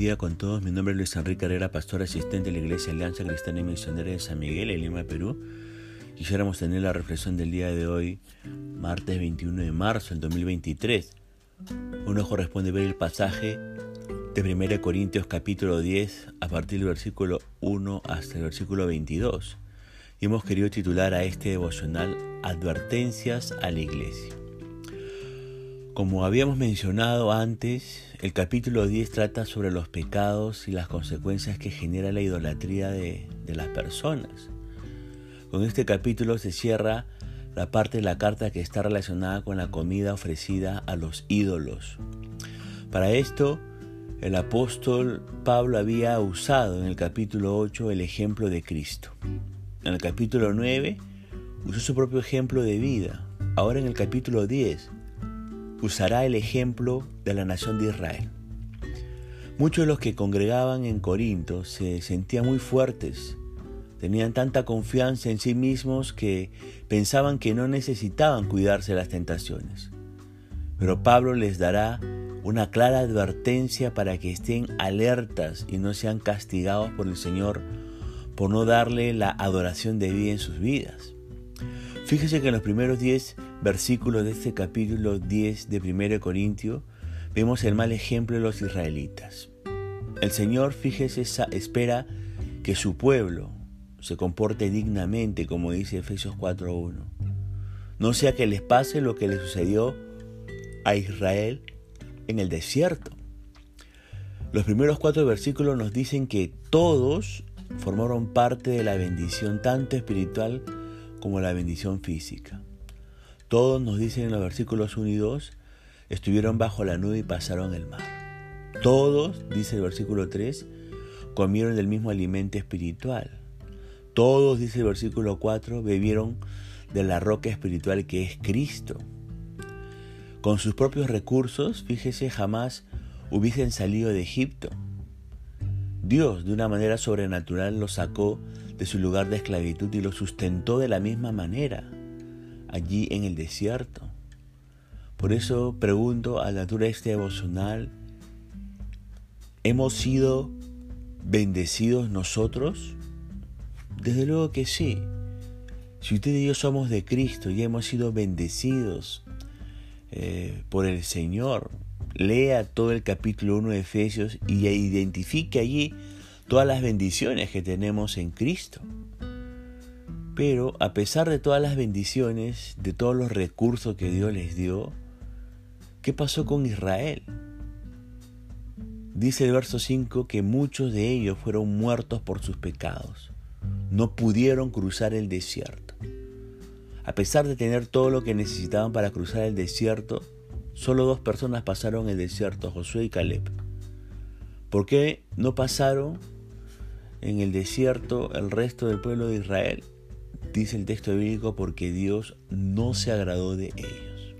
día con todos. Mi nombre es Luis Enrique Herrera, pastor asistente de la Iglesia Alianza Cristiana y Misionera de San Miguel, en Lima, Perú. Quisiéramos tener la reflexión del día de hoy, martes 21 de marzo del 2023. Uno corresponde ver el pasaje de 1 Corintios capítulo 10 a partir del versículo 1 hasta el versículo 22. Y hemos querido titular a este devocional Advertencias a la Iglesia. Como habíamos mencionado antes, el capítulo 10 trata sobre los pecados y las consecuencias que genera la idolatría de, las personas. Con este capítulo se cierra la parte de la carta que está relacionada con la comida ofrecida a los ídolos. Para esto, el apóstol Pablo había usado en el capítulo 8 el ejemplo de Cristo. En el capítulo 9 usó su propio ejemplo de vida. Ahora en el capítulo 10 usará el ejemplo de la nación de Israel. Muchos de los que congregaban en Corinto se sentían muy fuertes, tenían tanta confianza en sí mismos que pensaban que no necesitaban cuidarse las tentaciones. Pero Pablo les dará una clara advertencia para que estén alertas y no sean castigados por el Señor por no darle la adoración debida en sus vidas. Fíjese que en los primeros 10 versículos de este capítulo 10 de 1 Corintio vemos el mal ejemplo de los israelitas. El Señor, fíjese, espera que su pueblo se comporte dignamente, como dice Efesios 4.1. No sea que les pase lo que le sucedió a Israel en el desierto. Los primeros cuatro versículos nos dicen que todos formaron parte de la bendición tanto espiritual como la bendición física. Todos nos dicen en los versículos 1 y 2, estuvieron bajo la nube y pasaron el mar. Todos, dice el versículo 3, comieron del mismo alimento espiritual. Todos, dice el versículo 4, bebieron de la roca espiritual que es Cristo. Con sus propios recursos, fíjese, jamás hubiesen salido de Egipto. Dios, de una manera sobrenatural, los sacó de su lugar de esclavitud y lo sustentó de la misma manera allí en el desierto. Por eso pregunto a la este devocional, ¿hemos sido bendecidos nosotros? Desde luego que sí. Si usted y yo somos de Cristo y hemos sido bendecidos eh, por el Señor, lea todo el capítulo 1 de Efesios y identifique allí todas las bendiciones que tenemos en Cristo. Pero a pesar de todas las bendiciones, de todos los recursos que Dios les dio, ¿qué pasó con Israel? Dice el verso 5 que muchos de ellos fueron muertos por sus pecados. No pudieron cruzar el desierto. A pesar de tener todo lo que necesitaban para cruzar el desierto, solo dos personas pasaron el desierto, Josué y Caleb. ¿Por qué no pasaron en el desierto el resto del pueblo de Israel, dice el texto bíblico, porque Dios no se agradó de ellos.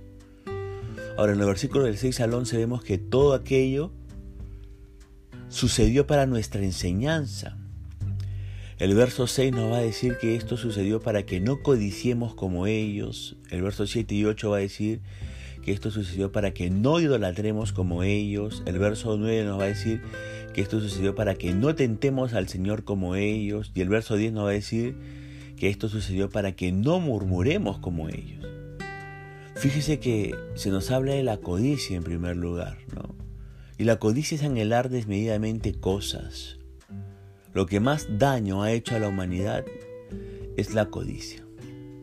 Ahora en el versículo del 6 al 11 vemos que todo aquello sucedió para nuestra enseñanza. El verso 6 nos va a decir que esto sucedió para que no codiciemos como ellos. El verso 7 y 8 va a decir que esto sucedió para que no idolatremos como ellos. El verso 9 nos va a decir que esto sucedió para que no tentemos al Señor como ellos. Y el verso 10 nos va a decir que esto sucedió para que no murmuremos como ellos. Fíjese que se nos habla de la codicia en primer lugar, ¿no? Y la codicia es anhelar desmedidamente cosas. Lo que más daño ha hecho a la humanidad es la codicia.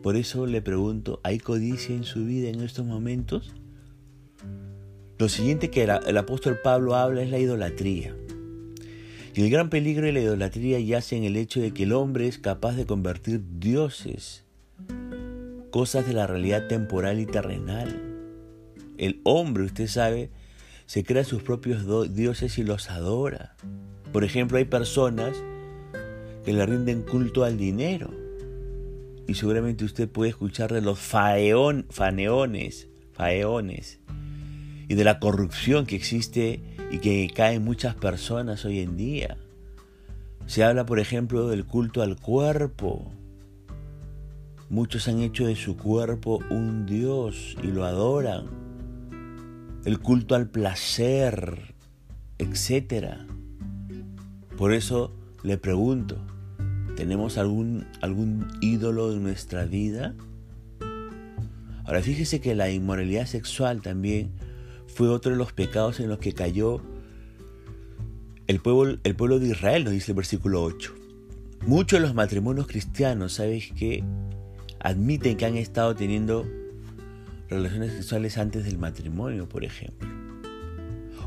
Por eso le pregunto, ¿hay codicia en su vida en estos momentos? Lo siguiente que el, apóstol Pablo habla es la idolatría. El gran peligro de la idolatría yace en el hecho de que el hombre es capaz de convertir dioses, cosas de la realidad temporal y terrenal. El hombre, usted sabe, se crea sus propios dioses y los adora. Por ejemplo, hay personas que le rinden culto al dinero y seguramente usted puede escuchar de los faeón, faneones, faeones y de la corrupción que existe y que cae en muchas personas hoy en día. Se habla, por ejemplo, del culto al cuerpo. Muchos han hecho de su cuerpo un Dios y lo adoran. El culto al placer, etc. Por eso le pregunto, ¿tenemos algún, algún ídolo en nuestra vida? Ahora fíjese que la inmoralidad sexual también fue otro de los pecados en los que cayó el pueblo, el pueblo de Israel, nos dice el versículo 8. Muchos de los matrimonios cristianos, ¿sabes qué? Admiten que han estado teniendo relaciones sexuales antes del matrimonio, por ejemplo.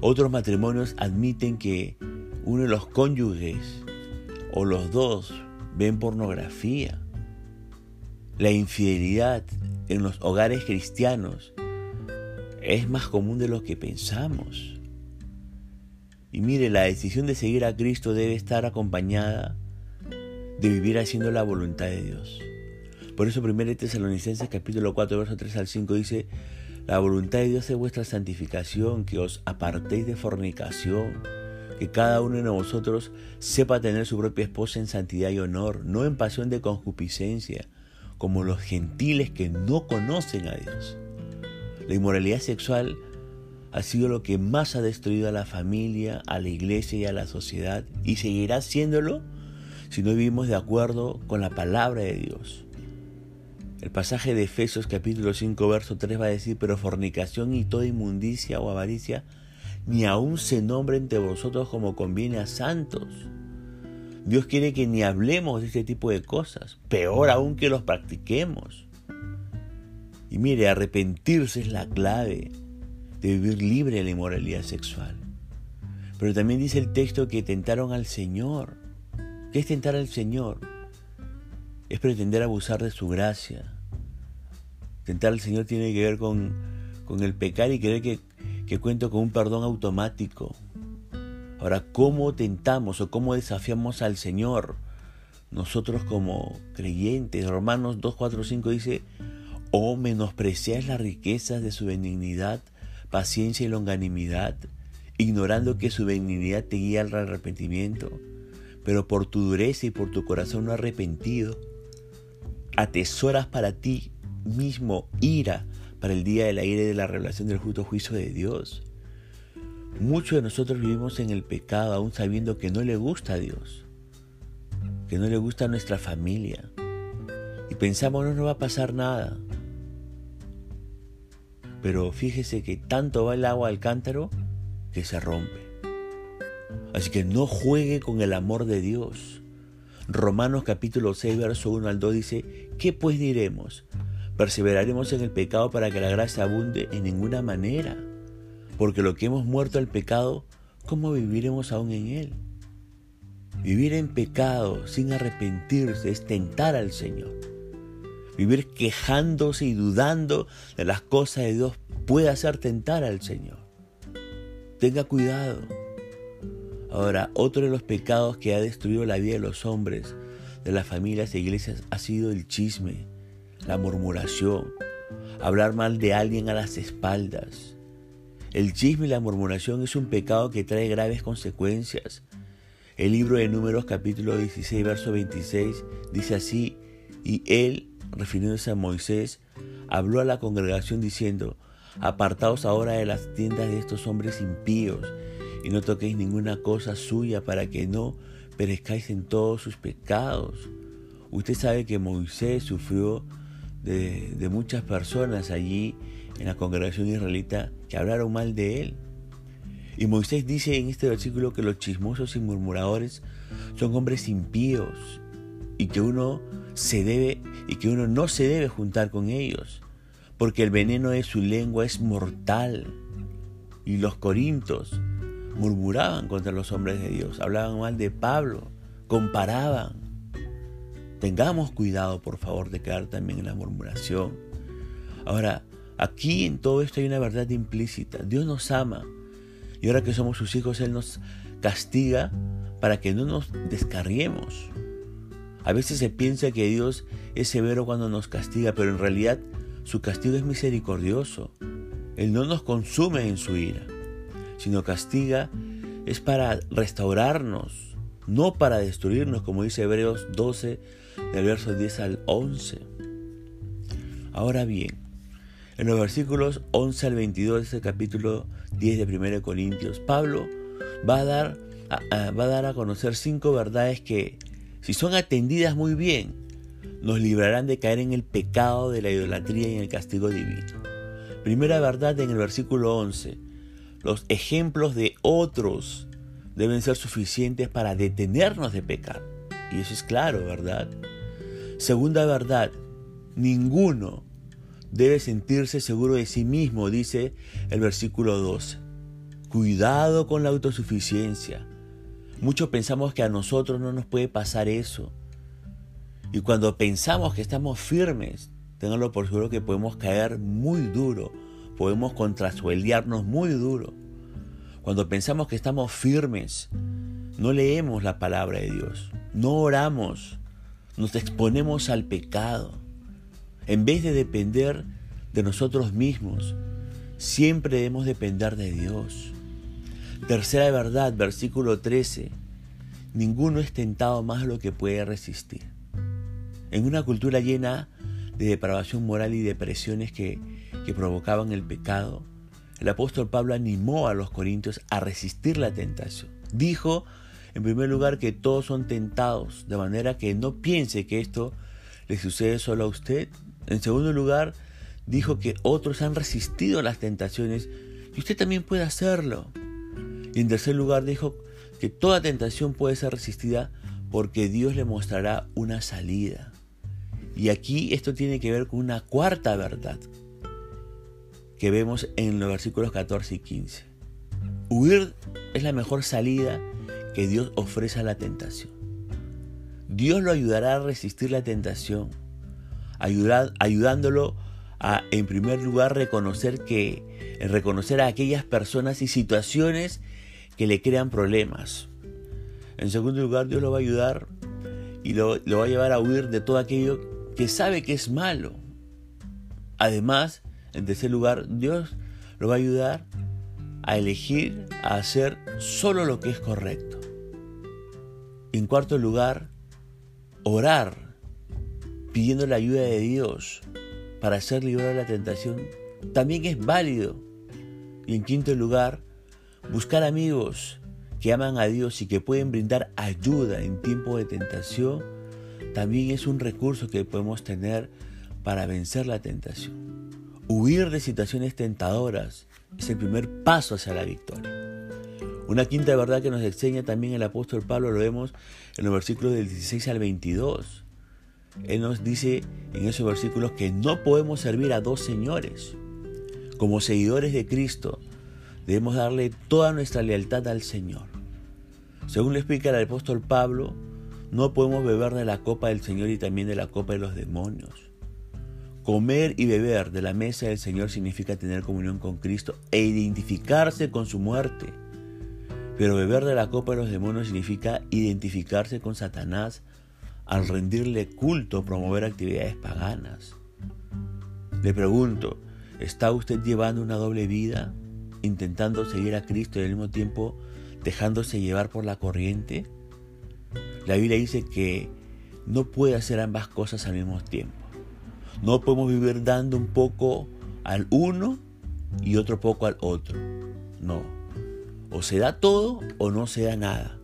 Otros matrimonios admiten que uno de los cónyuges o los dos ven pornografía. La infidelidad en los hogares cristianos es más común de lo que pensamos. Y mire, la decisión de seguir a Cristo debe estar acompañada de vivir haciendo la voluntad de Dios. Por eso 1 Tesalonicenses capítulo 4, verso 3 al 5 dice, la voluntad de Dios es vuestra santificación, que os apartéis de fornicación, que cada uno de vosotros sepa tener su propia esposa en santidad y honor, no en pasión de concupiscencia, como los gentiles que no conocen a Dios. La inmoralidad sexual ha sido lo que más ha destruido a la familia, a la iglesia y a la sociedad, y seguirá siéndolo si no vivimos de acuerdo con la palabra de Dios. El pasaje de Efesios capítulo 5 verso 3 va a decir, pero fornicación y toda inmundicia o avaricia ni aun se nombre entre vosotros como conviene a santos. Dios quiere que ni hablemos de este tipo de cosas, peor aún que los practiquemos. Y mire, arrepentirse es la clave de vivir libre de la inmoralidad sexual. Pero también dice el texto que tentaron al Señor. ¿Qué es tentar al Señor? Es pretender abusar de su gracia. Tentar al Señor tiene que ver con, con el pecar y creer que, que cuento con un perdón automático. Ahora, ¿cómo tentamos o cómo desafiamos al Señor? Nosotros como creyentes, Romanos 2, 4, 5 dice, o menospreciáis las riquezas de su benignidad, paciencia y longanimidad, ignorando que su benignidad te guía al arrepentimiento, pero por tu dureza y por tu corazón no arrepentido, atesoras para ti mismo ira para el día del aire de la revelación del justo juicio de Dios. Muchos de nosotros vivimos en el pecado aún sabiendo que no le gusta a Dios, que no le gusta a nuestra familia. Y pensamos no nos va a pasar nada. Pero fíjese que tanto va el agua al cántaro que se rompe. Así que no juegue con el amor de Dios. Romanos capítulo 6, verso 1 al 2 dice, ¿qué pues diremos? ¿Perseveraremos en el pecado para que la gracia abunde? En ninguna manera. Porque lo que hemos muerto al pecado, ¿cómo viviremos aún en él? Vivir en pecado sin arrepentirse es tentar al Señor. Vivir quejándose y dudando de las cosas de Dios puede hacer tentar al Señor. Tenga cuidado. Ahora, otro de los pecados que ha destruido la vida de los hombres, de las familias e iglesias, ha sido el chisme, la murmuración, hablar mal de alguien a las espaldas. El chisme y la murmuración es un pecado que trae graves consecuencias. El libro de Números capítulo 16, verso 26 dice así, y él refiriéndose a Moisés, habló a la congregación diciendo, apartaos ahora de las tiendas de estos hombres impíos y no toquéis ninguna cosa suya para que no perezcáis en todos sus pecados. Usted sabe que Moisés sufrió de, de muchas personas allí en la congregación israelita que hablaron mal de él. Y Moisés dice en este versículo que los chismosos y murmuradores son hombres impíos y que uno se debe y que uno no se debe juntar con ellos, porque el veneno de su lengua es mortal. Y los corintos murmuraban contra los hombres de Dios, hablaban mal de Pablo, comparaban. Tengamos cuidado, por favor, de quedar también en la murmuración. Ahora, aquí en todo esto hay una verdad implícita. Dios nos ama. Y ahora que somos sus hijos, Él nos castiga para que no nos descarriemos. A veces se piensa que Dios es severo cuando nos castiga, pero en realidad su castigo es misericordioso. Él no nos consume en su ira, sino castiga es para restaurarnos, no para destruirnos, como dice Hebreos 12, del verso 10 al 11. Ahora bien, en los versículos 11 al 22 de este capítulo 10 de 1 Corintios, Pablo va a dar va a dar a conocer cinco verdades que, si son atendidas muy bien, nos librarán de caer en el pecado de la idolatría y en el castigo divino. Primera verdad en el versículo 11. Los ejemplos de otros deben ser suficientes para detenernos de pecar. Y eso es claro, ¿verdad? Segunda verdad, ninguno debe sentirse seguro de sí mismo, dice el versículo 12. Cuidado con la autosuficiencia. Muchos pensamos que a nosotros no nos puede pasar eso. Y cuando pensamos que estamos firmes, tenganlo por seguro que podemos caer muy duro, podemos contrasuelearnos muy duro. Cuando pensamos que estamos firmes, no leemos la palabra de Dios, no oramos, nos exponemos al pecado. En vez de depender de nosotros mismos, siempre debemos depender de Dios. Tercera verdad, versículo 13. Ninguno es tentado más lo que puede resistir. En una cultura llena de depravación moral y depresiones que, que provocaban el pecado, el apóstol Pablo animó a los corintios a resistir la tentación. Dijo, en primer lugar, que todos son tentados, de manera que no piense que esto le sucede solo a usted. En segundo lugar, dijo que otros han resistido las tentaciones y usted también puede hacerlo. Y en tercer lugar, dijo que toda tentación puede ser resistida porque Dios le mostrará una salida. Y aquí esto tiene que ver con una cuarta verdad, que vemos en los versículos 14 y 15. Huir es la mejor salida que Dios ofrece a la tentación. Dios lo ayudará a resistir la tentación, ayudándolo a, en primer lugar, reconocer que, reconocer a aquellas personas y situaciones que le crean problemas. En segundo lugar, Dios lo va a ayudar y lo, va a llevar a huir de todo aquello que sabe que es malo. Además, en tercer lugar, Dios lo va a ayudar a elegir a hacer solo lo que es correcto. En cuarto lugar, orar pidiendo la ayuda de Dios para ser librado de la tentación también es válido. Y en quinto lugar, buscar amigos que aman a Dios y que pueden brindar ayuda en tiempo de tentación también es un recurso que podemos tener para vencer la tentación. Huir de situaciones tentadoras es el primer paso hacia la victoria. Una quinta verdad que nos enseña también el apóstol Pablo lo vemos en los versículos del 16 al 22. Él nos dice en esos versículos que no podemos servir a dos señores. Como seguidores de Cristo, debemos darle toda nuestra lealtad al Señor. Según le explica el apóstol Pablo, no podemos beber de la copa del Señor y también de la copa de los demonios. Comer y beber de la mesa del Señor significa tener comunión con Cristo e identificarse con su muerte. Pero beber de la copa de los demonios significa identificarse con Satanás al rendirle culto, promover actividades paganas. Le pregunto, ¿está usted llevando una doble vida, intentando seguir a Cristo y al mismo tiempo dejándose llevar por la corriente? La Biblia dice que no puede hacer ambas cosas al mismo tiempo. No podemos vivir dando un poco al uno y otro poco al otro. No. O se da todo o no se da nada.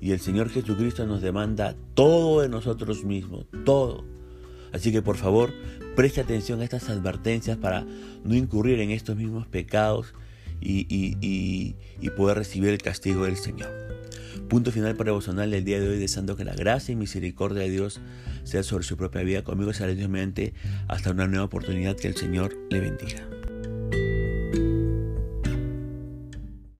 Y el Señor Jesucristo nos demanda todo de nosotros mismos, todo. Así que por favor, preste atención a estas advertencias para no incurrir en estos mismos pecados y, y poder recibir el castigo del Señor. Punto final para devocional del día de hoy, deseando que la gracia y misericordia de Dios sea sobre su propia vida. Conmigo será hasta una nueva oportunidad que el Señor le bendiga.